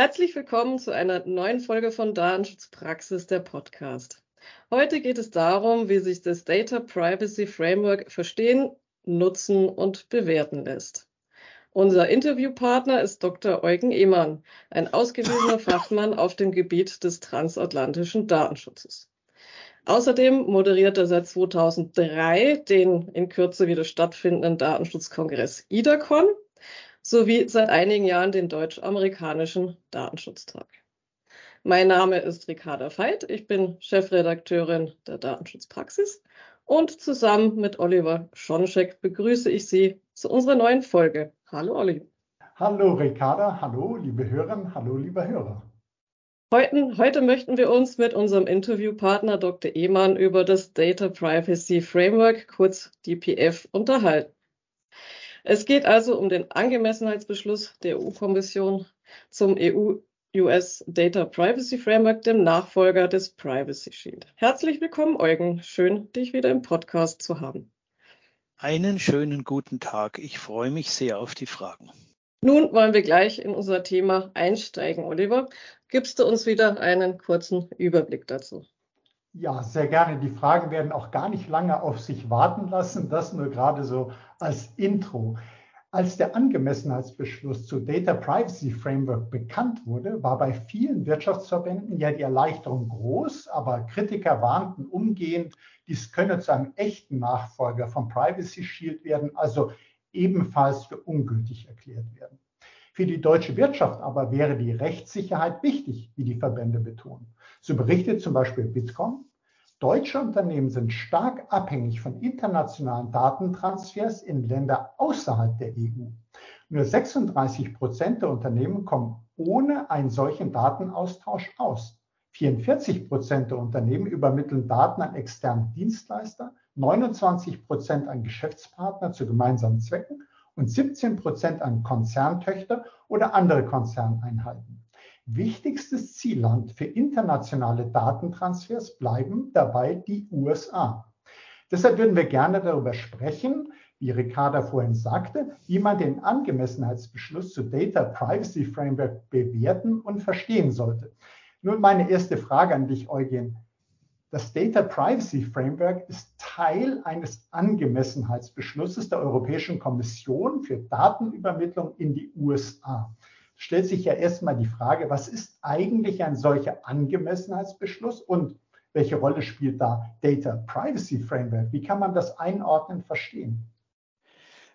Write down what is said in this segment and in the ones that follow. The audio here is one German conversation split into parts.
Herzlich willkommen zu einer neuen Folge von Datenschutzpraxis, der Podcast. Heute geht es darum, wie sich das Data Privacy Framework verstehen, nutzen und bewerten lässt. Unser Interviewpartner ist Dr. Eugen Ehmann, ein ausgewiesener Fachmann auf dem Gebiet des transatlantischen Datenschutzes. Außerdem moderiert er seit 2003 den in Kürze wieder stattfindenden Datenschutzkongress IDACON sowie seit einigen Jahren den deutsch-amerikanischen Datenschutztag. Mein Name ist Ricarda Veit, ich bin Chefredakteurin der Datenschutzpraxis und zusammen mit Oliver Schoncheck begrüße ich Sie zu unserer neuen Folge. Hallo Olli. Hallo Ricarda, hallo liebe Hörerinnen, hallo lieber Hörer. Heute, heute, möchten wir uns mit unserem Interviewpartner Dr. Ehmann über das Data Privacy Framework, kurz DPF, unterhalten. Es geht also um den Angemessenheitsbeschluss der EU-Kommission zum EU-US Data Privacy Framework, dem Nachfolger des Privacy Shield. Herzlich willkommen, Eugen. Schön, dich wieder im Podcast zu haben. Einen schönen guten Tag. Ich freue mich sehr auf die Fragen. Nun wollen wir gleich in unser Thema einsteigen. Oliver, gibst du uns wieder einen kurzen Überblick dazu? Ja, sehr gerne. Die Fragen werden auch gar nicht lange auf sich warten lassen. Das nur gerade so als Intro. Als der Angemessenheitsbeschluss zu Data Privacy Framework bekannt wurde, war bei vielen Wirtschaftsverbänden ja die Erleichterung groß, aber Kritiker warnten umgehend, dies könne zu einem echten Nachfolger vom Privacy Shield werden, also ebenfalls für ungültig erklärt werden. Für die deutsche Wirtschaft aber wäre die Rechtssicherheit wichtig, wie die Verbände betonen. So berichtet zum Beispiel Bitkom, Deutsche Unternehmen sind stark abhängig von internationalen Datentransfers in Länder außerhalb der EU. Nur 36 Prozent der Unternehmen kommen ohne einen solchen Datenaustausch aus. 44 Prozent der Unternehmen übermitteln Daten an externe Dienstleister, 29 Prozent an Geschäftspartner zu gemeinsamen Zwecken und 17 Prozent an Konzerntöchter oder andere Konzerneinheiten. Wichtigstes Zielland für internationale Datentransfers bleiben dabei die USA. Deshalb würden wir gerne darüber sprechen, wie Ricarda vorhin sagte, wie man den Angemessenheitsbeschluss zu Data Privacy Framework bewerten und verstehen sollte. Nun meine erste Frage an dich, Eugen. Das Data Privacy Framework ist Teil eines Angemessenheitsbeschlusses der Europäischen Kommission für Datenübermittlung in die USA stellt sich ja erstmal die Frage, was ist eigentlich ein solcher Angemessenheitsbeschluss und welche Rolle spielt da Data Privacy Framework? Wie kann man das einordnen, verstehen?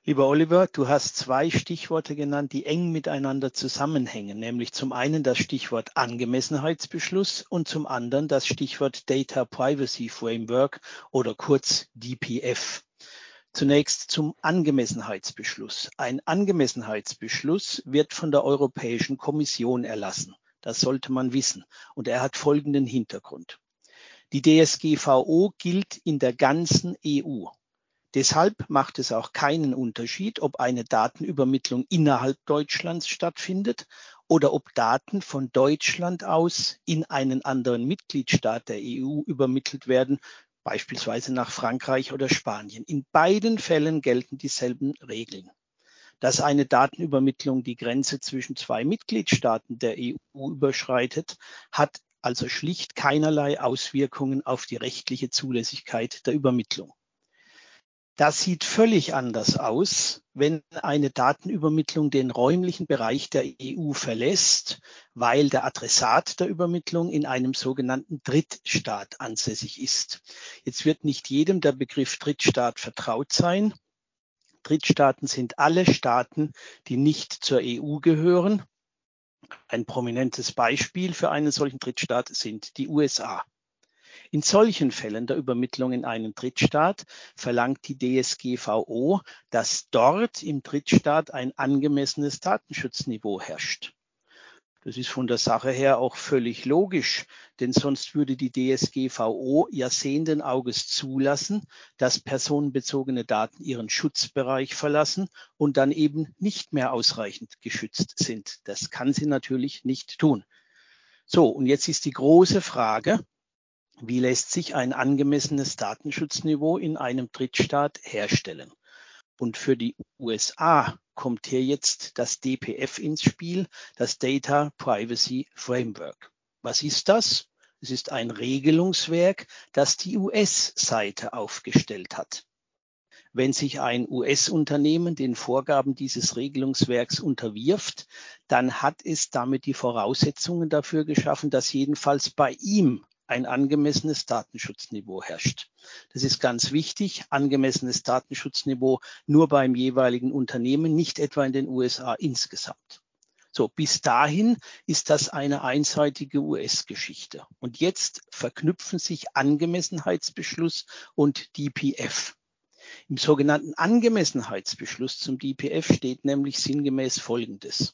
Lieber Oliver, du hast zwei Stichworte genannt, die eng miteinander zusammenhängen, nämlich zum einen das Stichwort Angemessenheitsbeschluss und zum anderen das Stichwort Data Privacy Framework oder kurz DPF. Zunächst zum Angemessenheitsbeschluss. Ein Angemessenheitsbeschluss wird von der Europäischen Kommission erlassen. Das sollte man wissen. Und er hat folgenden Hintergrund. Die DSGVO gilt in der ganzen EU. Deshalb macht es auch keinen Unterschied, ob eine Datenübermittlung innerhalb Deutschlands stattfindet oder ob Daten von Deutschland aus in einen anderen Mitgliedstaat der EU übermittelt werden, beispielsweise nach Frankreich oder Spanien. In beiden Fällen gelten dieselben Regeln. Dass eine Datenübermittlung die Grenze zwischen zwei Mitgliedstaaten der EU überschreitet, hat also schlicht keinerlei Auswirkungen auf die rechtliche Zulässigkeit der Übermittlung. Das sieht völlig anders aus, wenn eine Datenübermittlung den räumlichen Bereich der EU verlässt, weil der Adressat der Übermittlung in einem sogenannten Drittstaat ansässig ist. Jetzt wird nicht jedem der Begriff Drittstaat vertraut sein. Drittstaaten sind alle Staaten, die nicht zur EU gehören. Ein prominentes Beispiel für einen solchen Drittstaat sind die USA. In solchen Fällen der Übermittlung in einen Drittstaat verlangt die DSGVO, dass dort im Drittstaat ein angemessenes Datenschutzniveau herrscht. Das ist von der Sache her auch völlig logisch, denn sonst würde die DSGVO ja sehenden Auges zulassen, dass personenbezogene Daten ihren Schutzbereich verlassen und dann eben nicht mehr ausreichend geschützt sind. Das kann sie natürlich nicht tun. So, und jetzt ist die große Frage, wie lässt sich ein angemessenes Datenschutzniveau in einem Drittstaat herstellen? Und für die USA kommt hier jetzt das DPF ins Spiel, das Data Privacy Framework. Was ist das? Es ist ein Regelungswerk, das die US-Seite aufgestellt hat. Wenn sich ein US-Unternehmen den Vorgaben dieses Regelungswerks unterwirft, dann hat es damit die Voraussetzungen dafür geschaffen, dass jedenfalls bei ihm ein angemessenes Datenschutzniveau herrscht. Das ist ganz wichtig, angemessenes Datenschutzniveau nur beim jeweiligen Unternehmen, nicht etwa in den USA insgesamt. So, bis dahin ist das eine einseitige US-Geschichte. Und jetzt verknüpfen sich Angemessenheitsbeschluss und DPF. Im sogenannten Angemessenheitsbeschluss zum DPF steht nämlich sinngemäß Folgendes.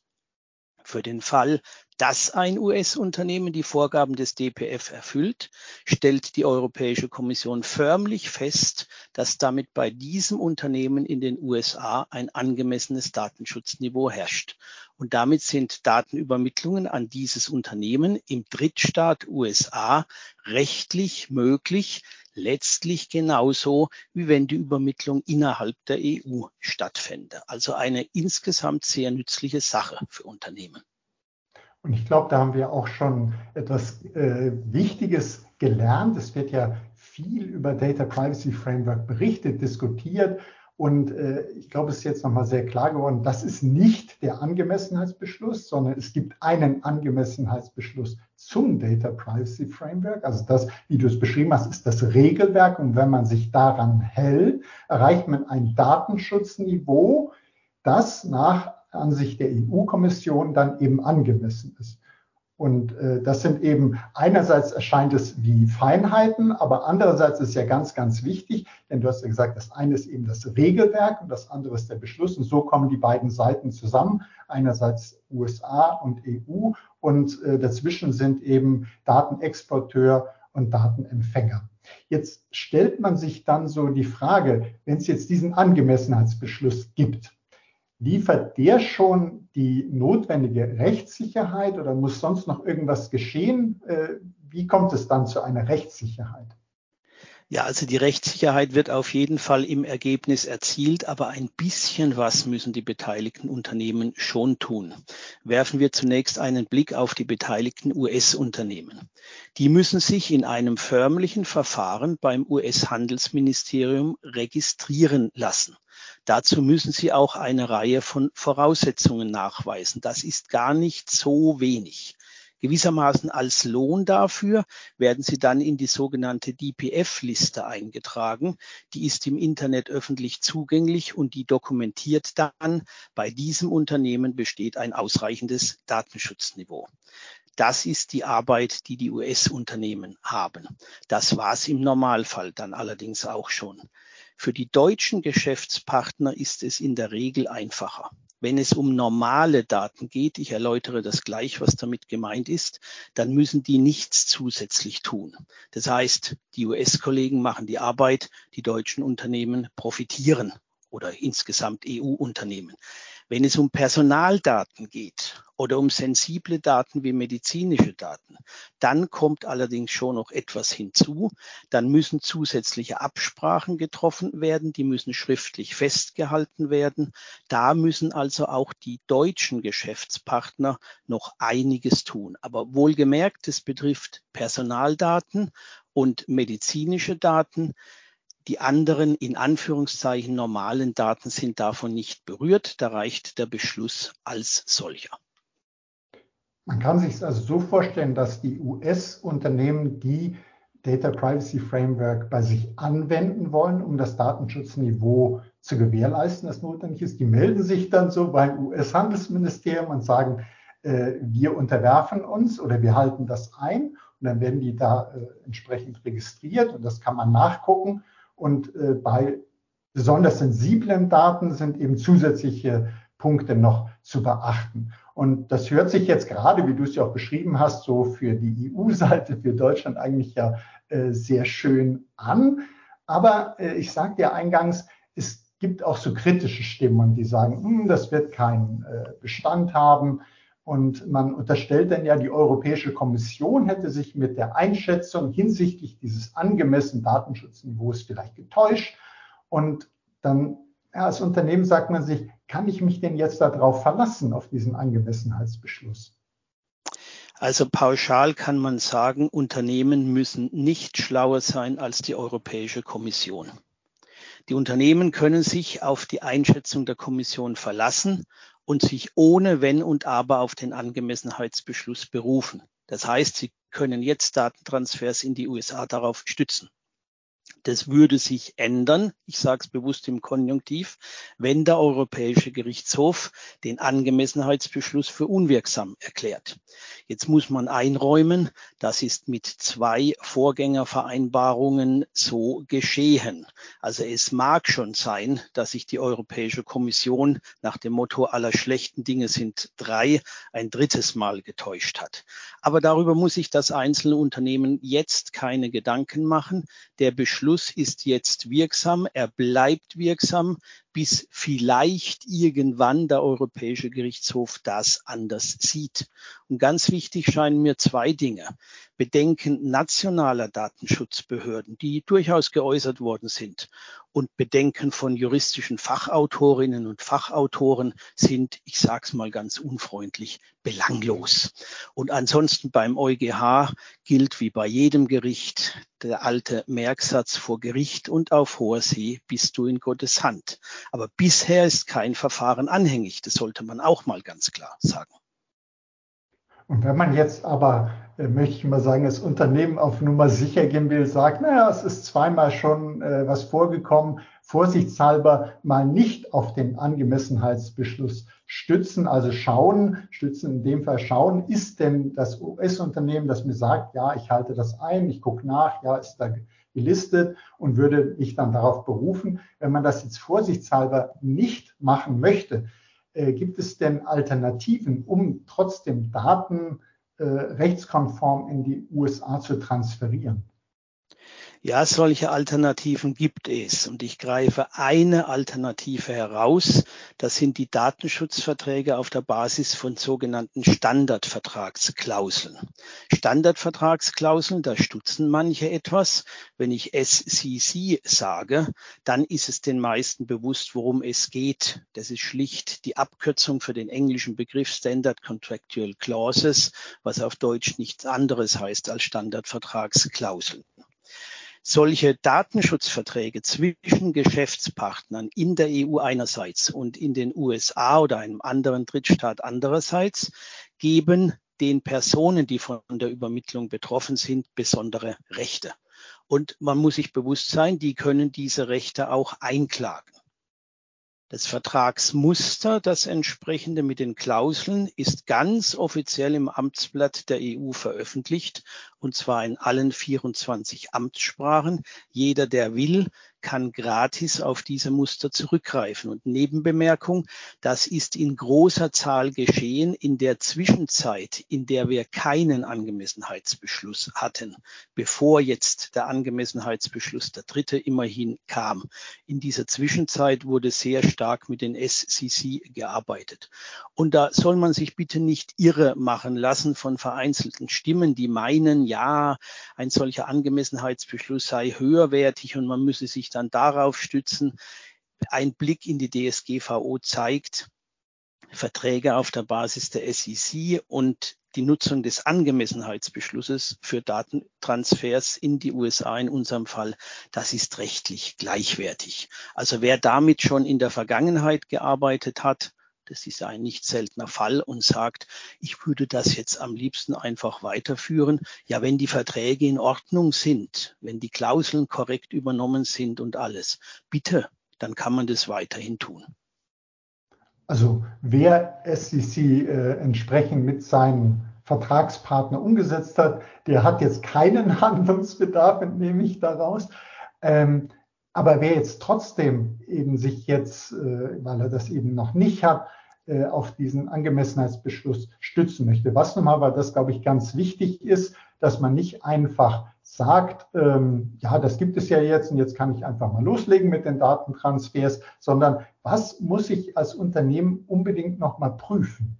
Für den Fall, dass ein US-Unternehmen die Vorgaben des DPF erfüllt, stellt die Europäische Kommission förmlich fest, dass damit bei diesem Unternehmen in den USA ein angemessenes Datenschutzniveau herrscht. Und damit sind Datenübermittlungen an dieses Unternehmen im Drittstaat USA rechtlich möglich, letztlich genauso, wie wenn die Übermittlung innerhalb der EU stattfände. Also eine insgesamt sehr nützliche Sache für Unternehmen. Und ich glaube, da haben wir auch schon etwas äh, Wichtiges gelernt. Es wird ja viel über Data Privacy Framework berichtet, diskutiert. Und äh, ich glaube, es ist jetzt nochmal sehr klar geworden, das ist nicht der Angemessenheitsbeschluss, sondern es gibt einen Angemessenheitsbeschluss zum Data Privacy Framework. Also das, wie du es beschrieben hast, ist das Regelwerk. Und wenn man sich daran hält, erreicht man ein Datenschutzniveau, das nach Ansicht der EU-Kommission dann eben angemessen ist. Und äh, das sind eben, einerseits erscheint es wie Feinheiten, aber andererseits ist ja ganz, ganz wichtig, denn du hast ja gesagt, das eine ist eben das Regelwerk und das andere ist der Beschluss. Und so kommen die beiden Seiten zusammen, einerseits USA und EU und äh, dazwischen sind eben Datenexporteur und Datenempfänger. Jetzt stellt man sich dann so die Frage, wenn es jetzt diesen Angemessenheitsbeschluss gibt, liefert der schon die notwendige Rechtssicherheit oder muss sonst noch irgendwas geschehen? Äh, wie kommt es dann zu einer Rechtssicherheit? Ja, also die Rechtssicherheit wird auf jeden Fall im Ergebnis erzielt, aber ein bisschen was müssen die beteiligten Unternehmen schon tun. Werfen wir zunächst einen Blick auf die beteiligten US-Unternehmen. Die müssen sich in einem förmlichen Verfahren beim US-Handelsministerium registrieren lassen. Dazu müssen sie auch eine Reihe von Voraussetzungen nachweisen. Das ist gar nicht so wenig. Gewissermaßen als Lohn dafür werden sie dann in die sogenannte DPF-Liste eingetragen. Die ist im Internet öffentlich zugänglich und die dokumentiert dann, bei diesem Unternehmen besteht ein ausreichendes Datenschutzniveau. Das ist die Arbeit, die die US-Unternehmen haben. Das war es im Normalfall dann allerdings auch schon. Für die deutschen Geschäftspartner ist es in der Regel einfacher. Wenn es um normale Daten geht, ich erläutere das gleich, was damit gemeint ist, dann müssen die nichts zusätzlich tun. Das heißt, die US-Kollegen machen die Arbeit, die deutschen Unternehmen profitieren oder insgesamt EU-Unternehmen. Wenn es um Personaldaten geht oder um sensible Daten wie medizinische Daten, dann kommt allerdings schon noch etwas hinzu. Dann müssen zusätzliche Absprachen getroffen werden, die müssen schriftlich festgehalten werden. Da müssen also auch die deutschen Geschäftspartner noch einiges tun. Aber wohlgemerkt, es betrifft Personaldaten und medizinische Daten. Die anderen in Anführungszeichen normalen Daten sind davon nicht berührt. Da reicht der Beschluss als solcher. Man kann sich also so vorstellen, dass die US-Unternehmen die Data Privacy Framework bei sich anwenden wollen, um das Datenschutzniveau zu gewährleisten, das notwendig ist. Die melden sich dann so beim US-Handelsministerium und sagen, äh, wir unterwerfen uns oder wir halten das ein. Und dann werden die da äh, entsprechend registriert und das kann man nachgucken. Und äh, bei besonders sensiblen Daten sind eben zusätzliche Punkte noch zu beachten. Und das hört sich jetzt gerade, wie du es ja auch beschrieben hast, so für die EU-Seite, für Deutschland eigentlich ja äh, sehr schön an. Aber äh, ich sagte ja eingangs, es gibt auch so kritische Stimmen, die sagen, hm, das wird keinen äh, Bestand haben. Und man unterstellt dann ja, die Europäische Kommission hätte sich mit der Einschätzung hinsichtlich dieses angemessenen Datenschutzniveaus vielleicht getäuscht. Und dann ja, als Unternehmen sagt man sich, kann ich mich denn jetzt darauf verlassen, auf diesen Angemessenheitsbeschluss? Also pauschal kann man sagen, Unternehmen müssen nicht schlauer sein als die Europäische Kommission. Die Unternehmen können sich auf die Einschätzung der Kommission verlassen und sich ohne Wenn und Aber auf den Angemessenheitsbeschluss berufen. Das heißt, sie können jetzt Datentransfers in die USA darauf stützen. Das würde sich ändern, ich sage es bewusst im Konjunktiv, wenn der Europäische Gerichtshof den Angemessenheitsbeschluss für unwirksam erklärt. Jetzt muss man einräumen, das ist mit zwei Vorgängervereinbarungen so geschehen. Also es mag schon sein, dass sich die Europäische Kommission nach dem Motto aller schlechten Dinge sind drei ein drittes Mal getäuscht hat. Aber darüber muss sich das einzelne Unternehmen jetzt keine Gedanken machen. Der Beschluss ist jetzt wirksam, er bleibt wirksam bis vielleicht irgendwann der Europäische Gerichtshof das anders sieht. Und ganz wichtig scheinen mir zwei Dinge. Bedenken nationaler Datenschutzbehörden, die durchaus geäußert worden sind, und Bedenken von juristischen Fachautorinnen und Fachautoren sind, ich sage es mal ganz unfreundlich, belanglos. Und ansonsten beim EuGH gilt wie bei jedem Gericht der alte Merksatz vor Gericht und auf hoher See bist du in Gottes Hand. Aber bisher ist kein Verfahren anhängig. Das sollte man auch mal ganz klar sagen. Und wenn man jetzt aber, äh, möchte ich mal sagen, das Unternehmen auf Nummer sicher gehen will, sagt, naja, es ist zweimal schon äh, was vorgekommen, vorsichtshalber mal nicht auf den Angemessenheitsbeschluss stützen, also schauen, stützen in dem Fall schauen, ist denn das US-Unternehmen, das mir sagt, ja, ich halte das ein, ich gucke nach, ja, ist da gelistet und würde mich dann darauf berufen. Wenn man das jetzt vorsichtshalber nicht machen möchte, äh, gibt es denn Alternativen, um trotzdem Daten äh, rechtskonform in die USA zu transferieren? Ja, solche Alternativen gibt es. Und ich greife eine Alternative heraus. Das sind die Datenschutzverträge auf der Basis von sogenannten Standardvertragsklauseln. Standardvertragsklauseln, da stutzen manche etwas. Wenn ich SCC sage, dann ist es den meisten bewusst, worum es geht. Das ist schlicht die Abkürzung für den englischen Begriff Standard Contractual Clauses, was auf Deutsch nichts anderes heißt als Standardvertragsklauseln solche Datenschutzverträge zwischen Geschäftspartnern in der EU einerseits und in den USA oder einem anderen Drittstaat andererseits geben den Personen, die von der Übermittlung betroffen sind, besondere Rechte. Und man muss sich bewusst sein, die können diese Rechte auch einklagen. Das Vertragsmuster, das entsprechende mit den Klauseln, ist ganz offiziell im Amtsblatt der EU veröffentlicht, und zwar in allen 24 Amtssprachen. Jeder, der will, kann gratis auf diese Muster zurückgreifen. Und Nebenbemerkung, das ist in großer Zahl geschehen in der Zwischenzeit, in der wir keinen Angemessenheitsbeschluss hatten, bevor jetzt der Angemessenheitsbeschluss, der dritte, immerhin kam. In dieser Zwischenzeit wurde sehr stark mit den SCC gearbeitet. Und da soll man sich bitte nicht irre machen lassen von vereinzelten Stimmen, die meinen, ja, ein solcher Angemessenheitsbeschluss sei höherwertig und man müsse sich dann darauf stützen. Ein Blick in die DSGVO zeigt, Verträge auf der Basis der SEC und die Nutzung des Angemessenheitsbeschlusses für Datentransfers in die USA in unserem Fall, das ist rechtlich gleichwertig. Also wer damit schon in der Vergangenheit gearbeitet hat, das ist ein nicht seltener Fall und sagt, ich würde das jetzt am liebsten einfach weiterführen. Ja, wenn die Verträge in Ordnung sind, wenn die Klauseln korrekt übernommen sind und alles, bitte, dann kann man das weiterhin tun. Also wer SEC äh, entsprechend mit seinen Vertragspartner umgesetzt hat, der hat jetzt keinen Handlungsbedarf, entnehme ich daraus. Ähm, aber wer jetzt trotzdem eben sich jetzt, äh, weil er das eben noch nicht hat, äh, auf diesen Angemessenheitsbeschluss stützen möchte. Was nochmal, weil das, glaube ich, ganz wichtig ist, dass man nicht einfach sagt, ähm, ja, das gibt es ja jetzt und jetzt kann ich einfach mal loslegen mit den Datentransfers, sondern was muss ich als Unternehmen unbedingt nochmal prüfen?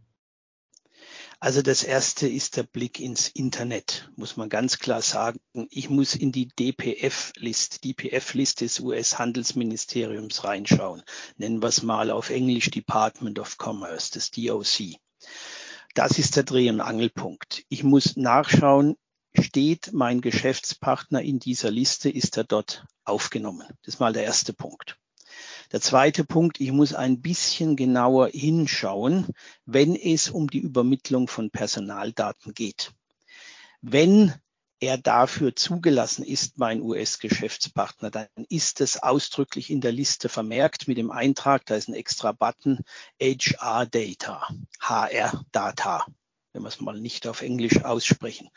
Also das erste ist der Blick ins Internet, muss man ganz klar sagen. Ich muss in die DPF-Liste, DPF-Liste des US-Handelsministeriums reinschauen. Nennen wir es mal auf Englisch Department of Commerce, das DOC. Das ist der Dreh- und Angelpunkt. Ich muss nachschauen, steht mein Geschäftspartner in dieser Liste, ist er dort aufgenommen. Das ist mal der erste Punkt. Der zweite Punkt, ich muss ein bisschen genauer hinschauen, wenn es um die Übermittlung von Personaldaten geht. Wenn er dafür zugelassen ist, mein US-Geschäftspartner, dann ist es ausdrücklich in der Liste vermerkt mit dem Eintrag, da ist ein extra Button HR Data, HR Data, wenn wir es mal nicht auf Englisch aussprechen.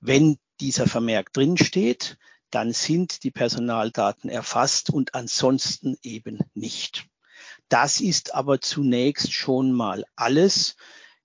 Wenn dieser Vermerk drin steht, dann sind die Personaldaten erfasst und ansonsten eben nicht. Das ist aber zunächst schon mal alles.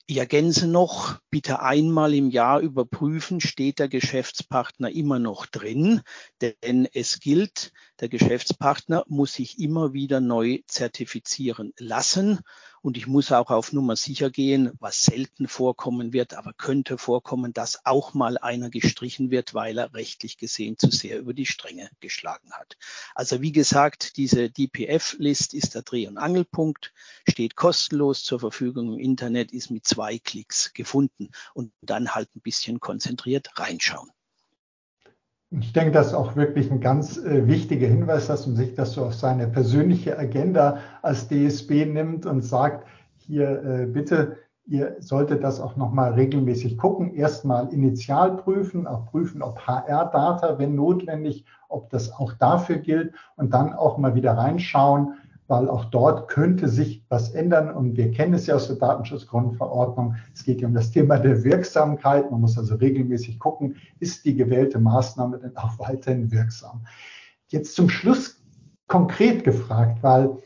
Ich ergänze noch, bitte einmal im Jahr überprüfen, steht der Geschäftspartner immer noch drin, denn es gilt, der Geschäftspartner muss sich immer wieder neu zertifizieren lassen und ich muss auch auf Nummer sicher gehen, was selten vorkommen wird, aber könnte vorkommen, dass auch mal einer gestrichen wird, weil er rechtlich gesehen zu sehr über die Stränge geschlagen hat. Also wie gesagt, diese DPF-List ist der Dreh- und Angelpunkt, steht kostenlos zur Verfügung im Internet, ist mit zwei Klicks gefunden und dann halt ein bisschen konzentriert reinschauen. Ich denke, das ist auch wirklich ein ganz äh, wichtiger Hinweis, dass man sich das so auf seine persönliche Agenda als DSB nimmt und sagt, hier äh, bitte, ihr solltet das auch nochmal regelmäßig gucken. Erstmal initial prüfen, auch prüfen, ob HR-Data, wenn notwendig, ob das auch dafür gilt und dann auch mal wieder reinschauen, weil auch dort könnte sich was ändern. Und wir kennen es ja aus der Datenschutzgrundverordnung. Es geht ja um das Thema der Wirksamkeit. Man muss also regelmäßig gucken, ist die gewählte Maßnahme denn auch weiterhin wirksam. Jetzt zum Schluss konkret gefragt, weil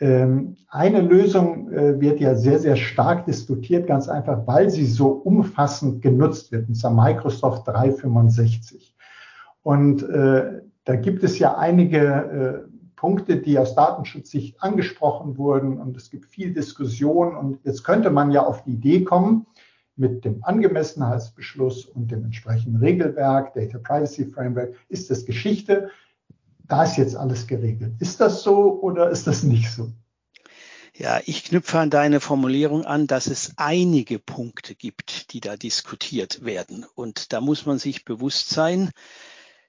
ähm, eine Lösung äh, wird ja sehr, sehr stark diskutiert, ganz einfach, weil sie so umfassend genutzt wird, und zwar Microsoft 365. Und äh, da gibt es ja einige äh, Punkte, die aus Datenschutzsicht angesprochen wurden und es gibt viel Diskussion und jetzt könnte man ja auf die Idee kommen, mit dem Angemessenheitsbeschluss und dem entsprechenden Regelwerk, Data Privacy Framework, ist das Geschichte. Da ist jetzt alles geregelt. Ist das so oder ist das nicht so? Ja, ich knüpfe an deine Formulierung an, dass es einige Punkte gibt, die da diskutiert werden. Und da muss man sich bewusst sein,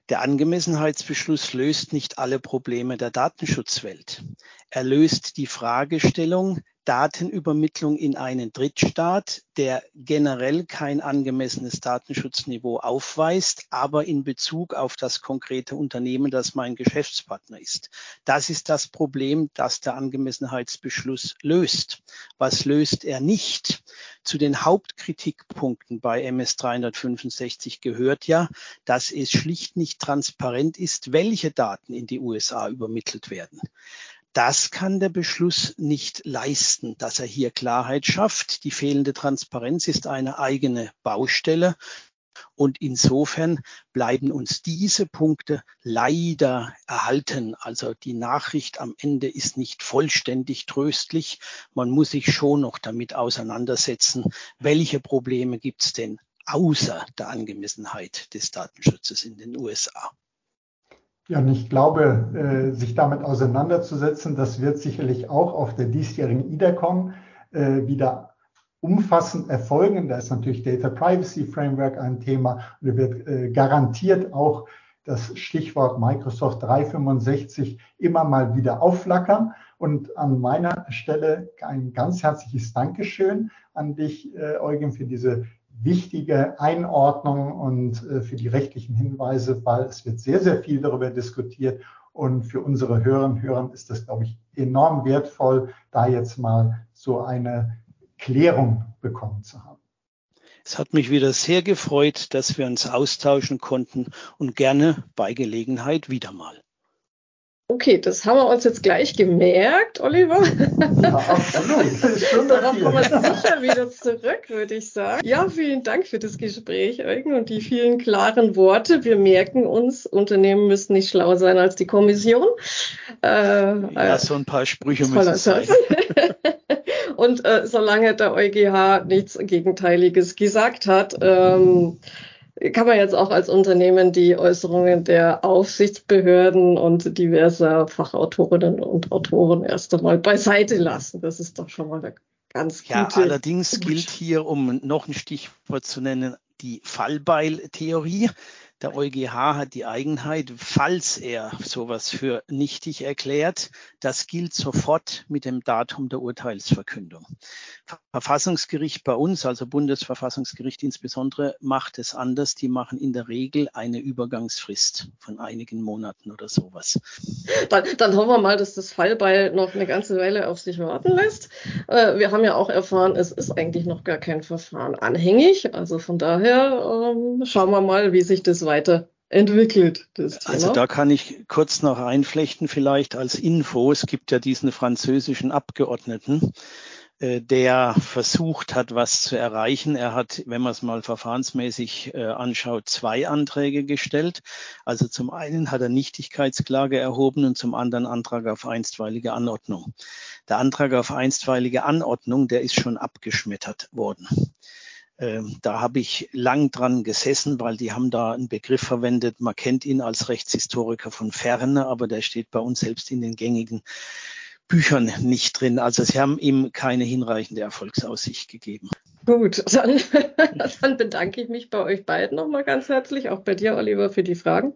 der Angemessenheitsbeschluss löst nicht alle Probleme der Datenschutzwelt. Er löst die Fragestellung, Datenübermittlung in einen Drittstaat, der generell kein angemessenes Datenschutzniveau aufweist, aber in Bezug auf das konkrete Unternehmen, das mein Geschäftspartner ist. Das ist das Problem, das der Angemessenheitsbeschluss löst. Was löst er nicht? Zu den Hauptkritikpunkten bei MS 365 gehört ja, dass es schlicht nicht transparent ist, welche Daten in die USA übermittelt werden. Das kann der Beschluss nicht leisten, dass er hier Klarheit schafft. Die fehlende Transparenz ist eine eigene Baustelle. Und insofern bleiben uns diese Punkte leider erhalten. Also die Nachricht am Ende ist nicht vollständig tröstlich. Man muss sich schon noch damit auseinandersetzen, welche Probleme gibt es denn außer der Angemessenheit des Datenschutzes in den USA. Ja, und ich glaube, äh, sich damit auseinanderzusetzen, das wird sicherlich auch auf der diesjährigen IDACON äh, wieder umfassend erfolgen. Da ist natürlich Data Privacy Framework ein Thema und da wird äh, garantiert auch das Stichwort Microsoft 365 immer mal wieder aufflackern. Und an meiner Stelle ein ganz herzliches Dankeschön an dich, äh, Eugen, für diese wichtige Einordnung und äh, für die rechtlichen Hinweise, weil es wird sehr, sehr viel darüber diskutiert. Und für unsere Hörerinnen und Hörer ist das, glaube ich, enorm wertvoll, da jetzt mal so eine Klärung bekommen zu haben. Es hat mich wieder sehr gefreut, dass wir uns austauschen konnten und gerne bei Gelegenheit wieder mal. Okay, das haben wir uns jetzt gleich gemerkt, Oliver. Ja, absolut. Darauf kommen wir sicher wieder zurück, würde ich sagen. Ja, vielen Dank für das Gespräch, Eugen, und die vielen klaren Worte. Wir merken uns, Unternehmen müssen nicht schlauer sein als die Kommission. Äh, ja, so ein paar Sprüche müssen sein. Und äh, solange der EuGH nichts Gegenteiliges gesagt hat, ähm, kann man jetzt auch als Unternehmen die Äußerungen der Aufsichtsbehörden und diverser Fachautorinnen und Autoren erst einmal beiseite lassen. Das ist doch schon mal eine ganz gute. Ja, allerdings gilt hier, um noch ein Stichwort zu nennen, die Fallbeiltheorie. Der EuGH hat die Eigenheit, falls er sowas für nichtig erklärt, das gilt sofort mit dem Datum der Urteilsverkündung. Verfassungsgericht bei uns, also Bundesverfassungsgericht insbesondere, macht es anders. Die machen in der Regel eine Übergangsfrist von einigen Monaten oder sowas. Dann, dann hoffen wir mal, dass das Fallbeil noch eine ganze Weile auf sich warten lässt. Äh, wir haben ja auch erfahren, es ist eigentlich noch gar kein Verfahren anhängig. Also von daher ähm, schauen wir mal, wie sich das weiterentwickelt. Also da kann ich kurz noch einflechten, vielleicht als Info. Es gibt ja diesen französischen Abgeordneten, äh, der versucht hat, was zu erreichen. Er hat, wenn man es mal verfahrensmäßig äh, anschaut, zwei Anträge gestellt. Also zum einen hat er Nichtigkeitsklage erhoben und zum anderen Antrag auf einstweilige Anordnung. Der Antrag auf einstweilige Anordnung, der ist schon abgeschmettert worden. Ähm, da habe ich lang dran gesessen, weil die haben da einen Begriff verwendet. Man kennt ihn als Rechtshistoriker von Ferne, aber der steht bei uns selbst in den gängigen Büchern nicht drin. Also sie haben ihm keine hinreichende Erfolgsaussicht gegeben. Gut, dann, dann bedanke ich mich bei euch beiden nochmal ganz herzlich, auch bei dir, Oliver, für die Fragen.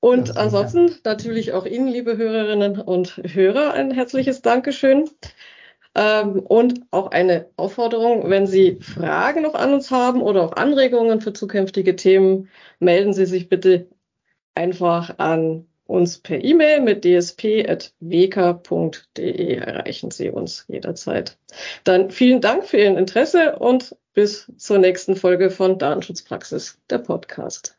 Und ansonsten natürlich auch Ihnen, liebe Hörerinnen und Hörer, ein herzliches Dankeschön. Ähm, und auch eine Aufforderung, wenn Sie Fragen noch an uns haben oder auch Anregungen für zukünftige Themen, melden Sie sich bitte einfach an uns per E-Mail mit dsp.wk.de erreichen Sie uns jederzeit. Dann vielen Dank für Ihr Interesse und bis zur nächsten Folge von Datenschutzpraxis, der Podcast.